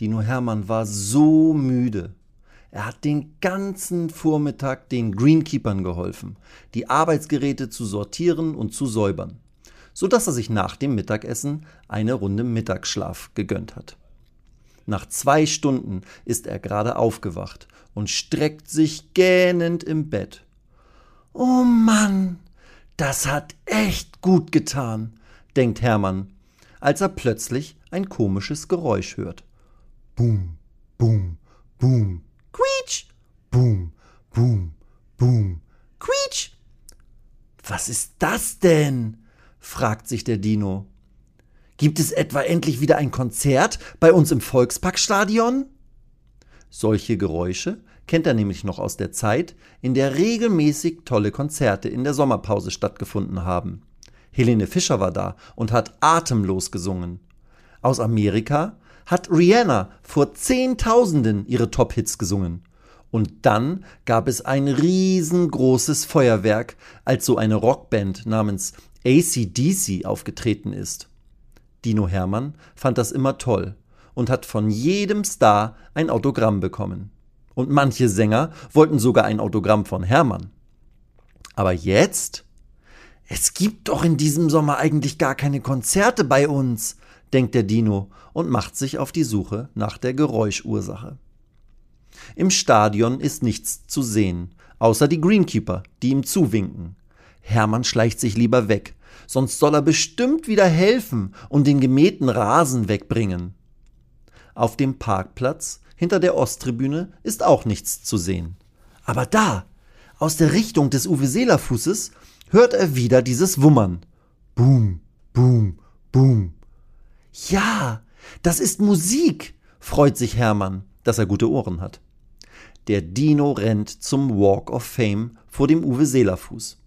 Dino Hermann war so müde. Er hat den ganzen Vormittag den Greenkeepern geholfen, die Arbeitsgeräte zu sortieren und zu säubern, so dass er sich nach dem Mittagessen eine Runde Mittagsschlaf gegönnt hat. Nach zwei Stunden ist er gerade aufgewacht und streckt sich gähnend im Bett. Oh Mann, das hat echt gut getan, denkt Hermann, als er plötzlich ein komisches Geräusch hört. Boom, boom, boom. Quietsch! Boom, boom, boom. Quietsch! Was ist das denn? fragt sich der Dino. Gibt es etwa endlich wieder ein Konzert bei uns im Volksparkstadion? Solche Geräusche kennt er nämlich noch aus der Zeit, in der regelmäßig tolle Konzerte in der Sommerpause stattgefunden haben. Helene Fischer war da und hat atemlos gesungen. Aus Amerika hat Rihanna vor Zehntausenden ihre Top-Hits gesungen. Und dann gab es ein riesengroßes Feuerwerk, als so eine Rockband namens ACDC aufgetreten ist. Dino Hermann fand das immer toll und hat von jedem Star ein Autogramm bekommen. Und manche Sänger wollten sogar ein Autogramm von Hermann. Aber jetzt? Es gibt doch in diesem Sommer eigentlich gar keine Konzerte bei uns, denkt der Dino und macht sich auf die Suche nach der Geräuschursache. Im Stadion ist nichts zu sehen, außer die Greenkeeper, die ihm zuwinken. Hermann schleicht sich lieber weg, sonst soll er bestimmt wieder helfen und den gemähten Rasen wegbringen. Auf dem Parkplatz hinter der Osttribüne ist auch nichts zu sehen. Aber da, aus der Richtung des Uwe Seeler Fußes, hört er wieder dieses Wummern. Boom, boom, boom. Ja, das ist Musik, freut sich Hermann, dass er gute Ohren hat. Der Dino rennt zum Walk of Fame vor dem Uwe Seeler Fuß.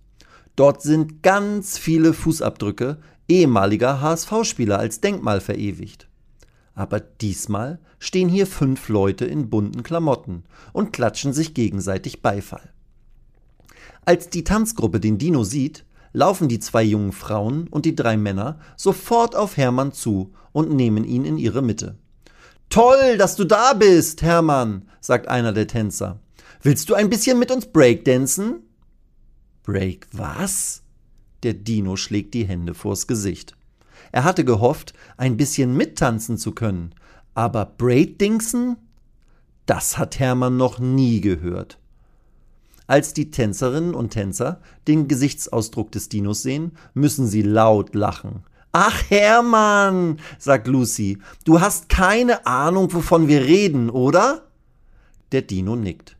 Dort sind ganz viele Fußabdrücke ehemaliger HSV-Spieler als Denkmal verewigt. Aber diesmal stehen hier fünf Leute in bunten Klamotten und klatschen sich gegenseitig Beifall. Als die Tanzgruppe den Dino sieht, laufen die zwei jungen Frauen und die drei Männer sofort auf Hermann zu und nehmen ihn in ihre Mitte. Toll, dass du da bist, Hermann, sagt einer der Tänzer. Willst du ein bisschen mit uns Breakdancen? Break was? Der Dino schlägt die Hände vors Gesicht. Er hatte gehofft, ein bisschen mittanzen zu können, aber Breakdingsen? Das hat Hermann noch nie gehört. Als die Tänzerinnen und Tänzer den Gesichtsausdruck des Dinos sehen, müssen sie laut lachen. Ach Hermann, sagt Lucy, du hast keine Ahnung, wovon wir reden, oder? Der Dino nickt.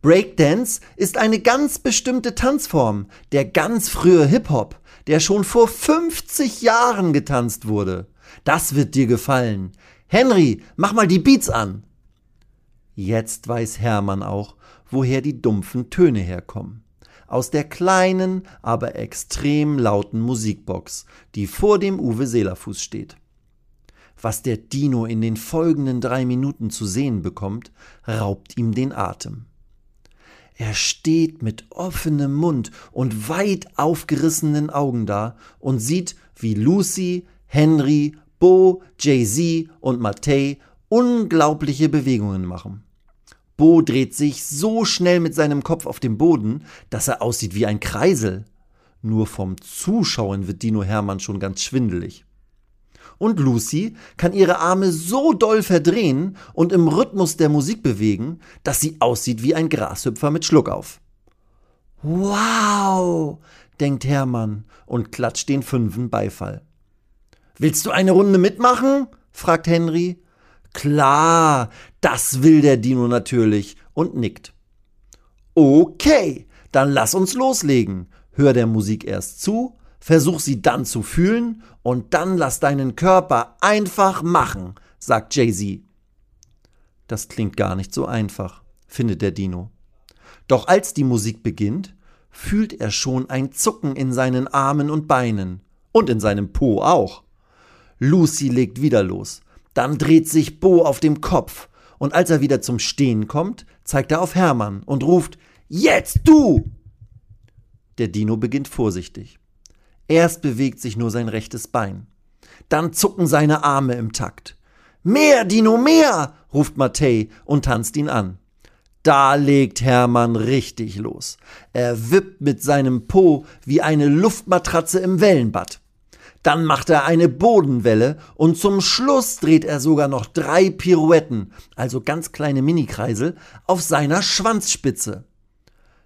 Breakdance ist eine ganz bestimmte Tanzform, der ganz frühe Hip-Hop, der schon vor 50 Jahren getanzt wurde. Das wird dir gefallen. Henry, mach mal die Beats an. Jetzt weiß Hermann auch, woher die dumpfen Töne herkommen. Aus der kleinen, aber extrem lauten Musikbox, die vor dem Uwe Seelerfuß steht. Was der Dino in den folgenden drei Minuten zu sehen bekommt, raubt ihm den Atem. Er steht mit offenem Mund und weit aufgerissenen Augen da und sieht, wie Lucy, Henry, Bo, Jay-Z und Matei unglaubliche Bewegungen machen. Bo dreht sich so schnell mit seinem Kopf auf dem Boden, dass er aussieht wie ein Kreisel. Nur vom Zuschauen wird Dino Hermann schon ganz schwindelig. Und Lucy kann ihre Arme so doll verdrehen und im Rhythmus der Musik bewegen, dass sie aussieht wie ein Grashüpfer mit Schluckauf. Wow, denkt Hermann und klatscht den Fünfen Beifall. Willst du eine Runde mitmachen? fragt Henry. Klar, das will der Dino natürlich und nickt. Okay, dann lass uns loslegen. Hör der Musik erst zu, versuch sie dann zu fühlen und dann lass deinen Körper einfach machen, sagt Jay-Z. Das klingt gar nicht so einfach, findet der Dino. Doch als die Musik beginnt, fühlt er schon ein Zucken in seinen Armen und Beinen und in seinem Po auch. Lucy legt wieder los. Dann dreht sich Bo auf dem Kopf und als er wieder zum Stehen kommt, zeigt er auf Hermann und ruft Jetzt du! Der Dino beginnt vorsichtig. Erst bewegt sich nur sein rechtes Bein. Dann zucken seine Arme im Takt. Mehr, Dino, mehr! ruft Matthäi und tanzt ihn an. Da legt Hermann richtig los. Er wippt mit seinem Po wie eine Luftmatratze im Wellenbad. Dann macht er eine Bodenwelle und zum Schluss dreht er sogar noch drei Pirouetten, also ganz kleine Minikreisel, auf seiner Schwanzspitze.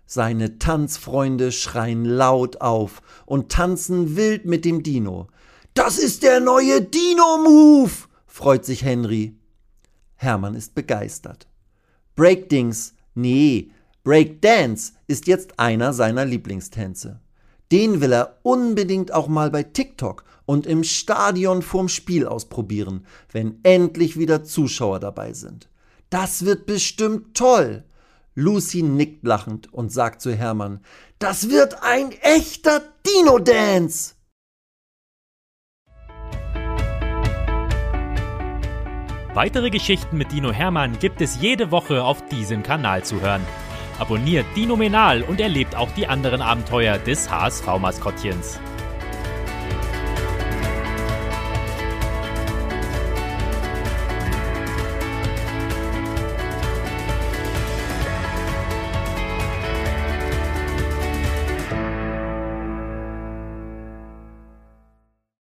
Seine Tanzfreunde schreien laut auf und tanzen wild mit dem Dino. Das ist der neue Dino-Move! freut sich Henry. Hermann ist begeistert. Breakdings, nee, Breakdance ist jetzt einer seiner Lieblingstänze. Den will er unbedingt auch mal bei TikTok und im Stadion vorm Spiel ausprobieren, wenn endlich wieder Zuschauer dabei sind. Das wird bestimmt toll. Lucy nickt lachend und sagt zu Hermann, das wird ein echter Dino-Dance. Weitere Geschichten mit Dino Hermann gibt es jede Woche auf diesem Kanal zu hören. Abonniert Dino Menal und erlebt auch die anderen Abenteuer des HSV-Maskottchens.